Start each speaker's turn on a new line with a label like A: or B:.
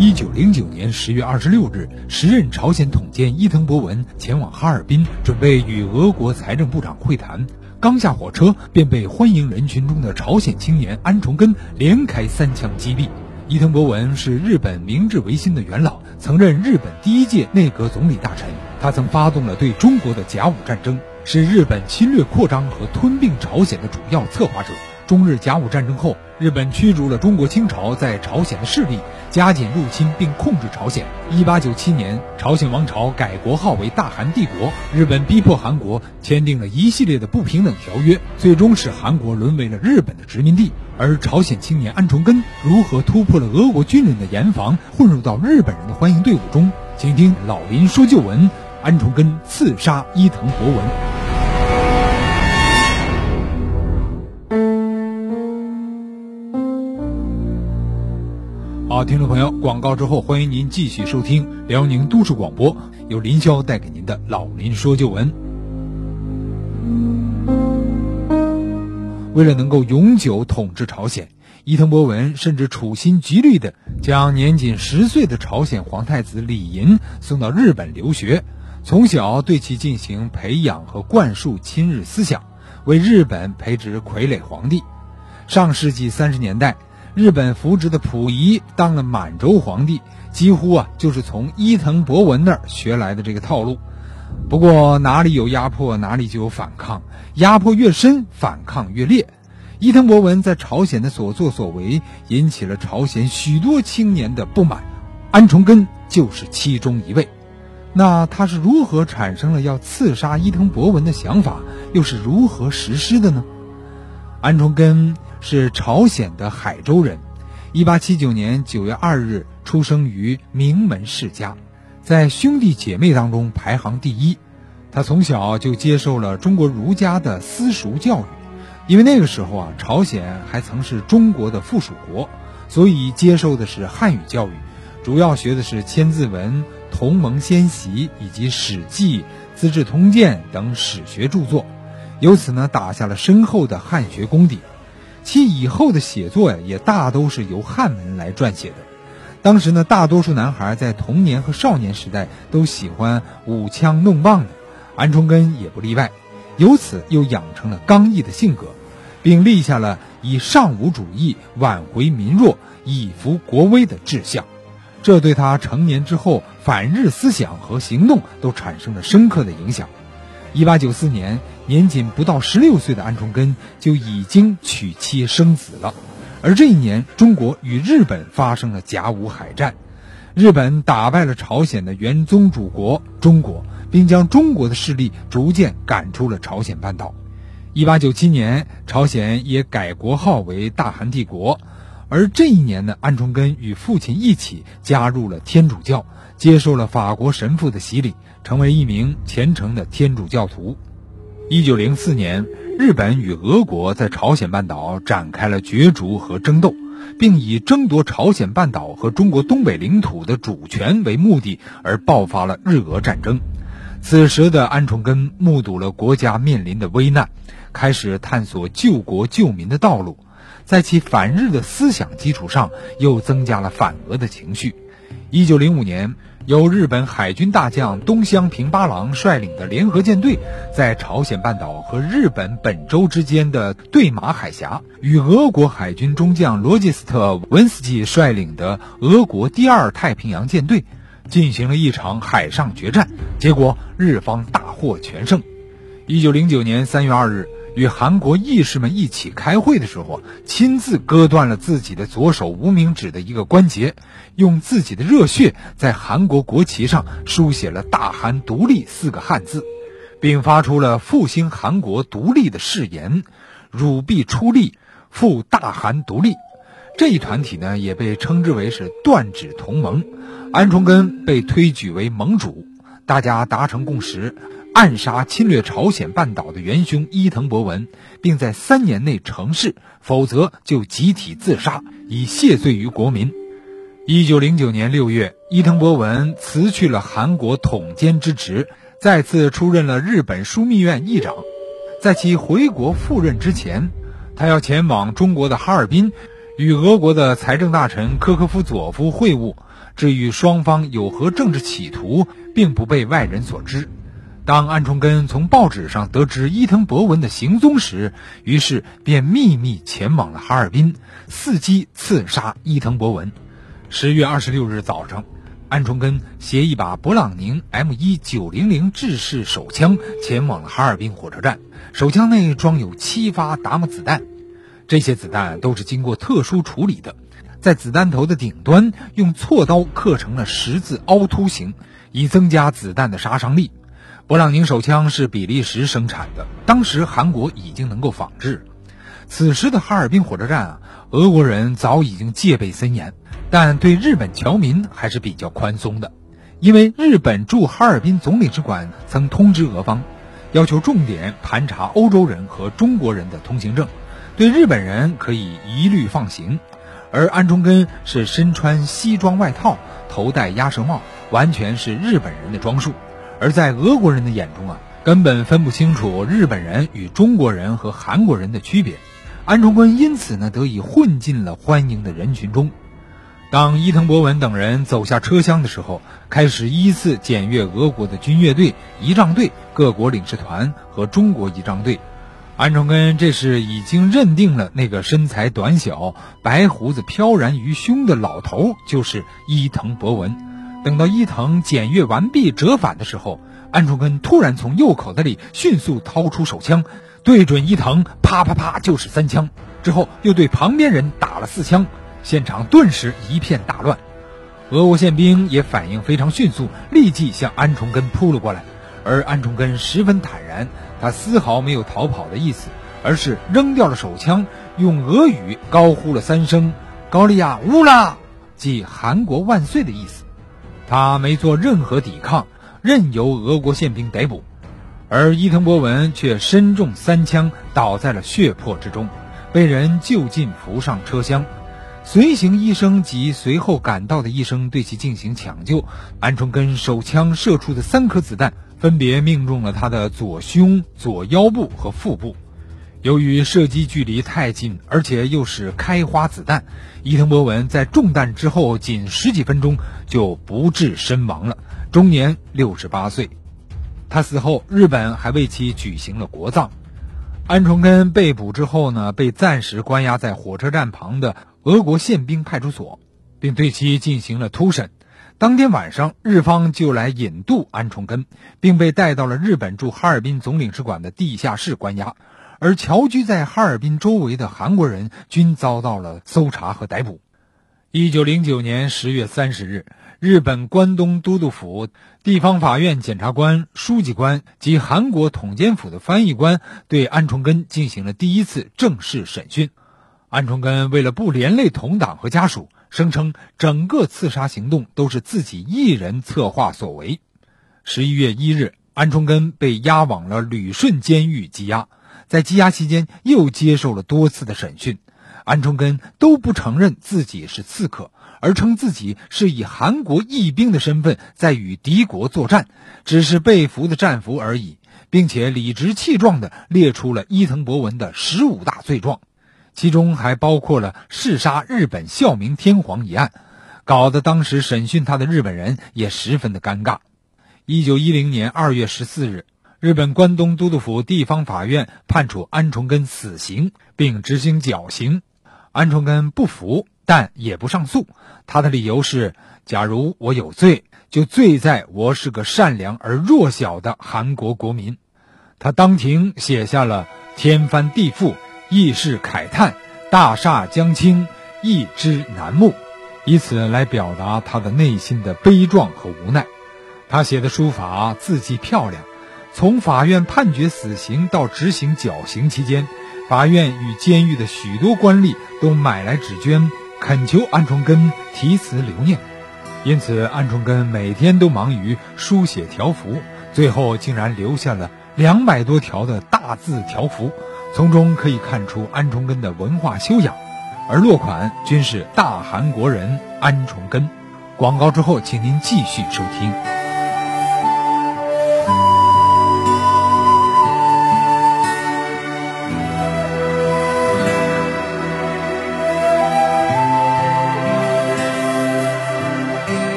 A: 一九零九年十月二十六日，时任朝鲜统监伊藤博文前往哈尔滨，准备与俄国财政部长会谈。刚下火车，便被欢迎人群中的朝鲜青年安重根连开三枪击毙。伊藤博文是日本明治维新的元老，曾任日本第一届内阁总理大臣。他曾发动了对中国的甲午战争，是日本侵略扩张和吞并朝鲜的主要策划者。中日甲午战争后，日本驱逐了中国清朝在朝鲜的势力，加紧入侵并控制朝鲜。一八九七年，朝鲜王朝改国号为大韩帝国，日本逼迫韩国签订了一系列的不平等条约，最终使韩国沦为了日本的殖民地。而朝鲜青年安重根如何突破了俄国军人的严防，混入到日本人的欢迎队伍中？请听老林说旧闻：安重根刺杀伊藤博文。好，听众朋友，广告之后，欢迎您继续收听辽宁都市广播，由林霄带给您的老林说旧闻。为了能够永久统治朝鲜，伊藤博文甚至处心积虑的将年仅十岁的朝鲜皇太子李寅送到日本留学，从小对其进行培养和灌输亲日思想，为日本培植傀儡皇帝。上世纪三十年代。日本扶植的溥仪当了满洲皇帝，几乎啊就是从伊藤博文那儿学来的这个套路。不过哪里有压迫，哪里就有反抗，压迫越深，反抗越烈。伊藤博文在朝鲜的所作所为，引起了朝鲜许多青年的不满，安重根就是其中一位。那他是如何产生了要刺杀伊藤博文的想法，又是如何实施的呢？安重根。是朝鲜的海州人，一八七九年九月二日出生于名门世家，在兄弟姐妹当中排行第一。他从小就接受了中国儒家的私塾教育，因为那个时候啊，朝鲜还曾是中国的附属国，所以接受的是汉语教育，主要学的是《千字文》《同盟先习》以及《史记》《资治通鉴》等史学著作，由此呢，打下了深厚的汉学功底。其以后的写作呀，也大都是由汉文来撰写的。当时呢，大多数男孩在童年和少年时代都喜欢舞枪弄棒的，安重根也不例外。由此又养成了刚毅的性格，并立下了以尚武主义挽回民弱、以服国威的志向。这对他成年之后反日思想和行动都产生了深刻的影响。一八九四年，年仅不到十六岁的安重根就已经娶妻生子了。而这一年，中国与日本发生了甲午海战，日本打败了朝鲜的元宗主国中国，并将中国的势力逐渐赶出了朝鲜半岛。一八九七年，朝鲜也改国号为大韩帝国。而这一年呢，安重根与父亲一起加入了天主教，接受了法国神父的洗礼。成为一名虔诚的天主教徒。一九零四年，日本与俄国在朝鲜半岛展开了角逐和争斗，并以争夺朝鲜半岛和中国东北领土的主权为目的而爆发了日俄战争。此时的安重根目睹了国家面临的危难，开始探索救国救民的道路。在其反日的思想基础上，又增加了反俄的情绪。一九零五年。由日本海军大将东乡平八郎率领的联合舰队，在朝鲜半岛和日本本州之间的对马海峡，与俄国海军中将罗杰斯特文斯基率领的俄国第二太平洋舰队，进行了一场海上决战，结果日方大获全胜。一九零九年三月二日。与韩国义士们一起开会的时候，亲自割断了自己的左手无名指的一个关节，用自己的热血在韩国国旗上书写了“大韩独立”四个汉字，并发出了复兴韩国独立的誓言：“汝必出力，复大韩独立。”这一团体呢，也被称之为是断指同盟。安重根被推举为盟主，大家达成共识。暗杀侵略朝鲜半岛的元凶伊藤博文，并在三年内成事，否则就集体自杀，以谢罪于国民。一九零九年六月，伊藤博文辞去了韩国统监之职，再次出任了日本枢密院议长。在其回国赴任之前，他要前往中国的哈尔滨，与俄国的财政大臣科科夫佐夫会晤。至于双方有何政治企图，并不被外人所知。当安重根从报纸上得知伊藤博文的行踪时，于是便秘密前往了哈尔滨，伺机刺杀伊藤博文。十月二十六日早上，安重根携一把勃朗宁 M 一九零零制式手枪前往了哈尔滨火车站，手枪内装有七发达姆子弹。这些子弹都是经过特殊处理的，在子弹头的顶端用锉刀刻成了十字凹凸形，以增加子弹的杀伤力。勃朗宁手枪是比利时生产的，当时韩国已经能够仿制。此时的哈尔滨火车站啊，俄国人早已经戒备森严，但对日本侨民还是比较宽松的，因为日本驻哈尔滨总领事馆曾通知俄方，要求重点盘查欧洲人和中国人的通行证。对日本人可以一律放行，而安中根是身穿西装外套，头戴鸭舌帽，完全是日本人的装束。而在俄国人的眼中啊，根本分不清楚日本人与中国人和韩国人的区别。安重根因此呢，得以混进了欢迎的人群中。当伊藤博文等人走下车厢的时候，开始依次检阅俄国的军乐队、仪仗队、各国领事团和中国仪仗队。安重根这是已经认定了那个身材短小、白胡子飘然于胸的老头就是伊藤博文。等到伊藤检阅完毕折返的时候，安重根突然从右口袋里迅速掏出手枪，对准伊藤啪啪啪就是三枪，之后又对旁边人打了四枪，现场顿时一片大乱。俄国宪兵也反应非常迅速，立即向安重根扑了过来。而安重根十分坦然，他丝毫没有逃跑的意思，而是扔掉了手枪，用俄语高呼了三声“高利亚乌拉”，即“韩国万岁”的意思。他没做任何抵抗，任由俄国宪兵逮捕。而伊藤博文却身中三枪，倒在了血泊之中，被人就近扶上车厢。随行医生及随后赶到的医生对其进行抢救。安重根手枪射出的三颗子弹。分别命中了他的左胸、左腰部和腹部。由于射击距离太近，而且又是开花子弹，伊藤博文在中弹之后仅十几分钟就不治身亡了，终年六十八岁。他死后，日本还为其举行了国葬。安重根被捕之后呢，被暂时关押在火车站旁的俄国宪兵派出所，并对其进行了突审。当天晚上，日方就来引渡安重根，并被带到了日本驻哈尔滨总领事馆的地下室关押，而侨居在哈尔滨周围的韩国人均遭到了搜查和逮捕。一九零九年十月三十日，日本关东都督府、地方法院检察官、书记官及韩国统监府的翻译官对安重根进行了第一次正式审讯。安重根为了不连累同党和家属。声称整个刺杀行动都是自己一人策划所为。十一月一日，安重根被押往了旅顺监狱羁押，在羁押期间又接受了多次的审讯。安重根都不承认自己是刺客，而称自己是以韩国义兵的身份在与敌国作战，只是被俘的战俘而已，并且理直气壮地列出了伊藤博文的十五大罪状。其中还包括了弑杀日本孝明天皇一案，搞得当时审讯他的日本人也十分的尴尬。一九一零年二月十四日，日本关东都督府地方法院判处安重根死刑，并执行绞刑。安重根不服，但也不上诉。他的理由是：假如我有罪，就罪在我是个善良而弱小的韩国国民。他当庭写下了“天翻地覆”。亦是慨叹，大厦将倾，一之难木，以此来表达他的内心的悲壮和无奈。他写的书法字迹漂亮。从法院判决死刑到执行绞刑期间，法院与监狱的许多官吏都买来纸绢，恳求安重根题词留念。因此，安重根每天都忙于书写条幅，最后竟然留下了两百多条的大字条幅。从中可以看出安重根的文化修养，而落款均是大韩国人安重根。广告之后，请您继续收听。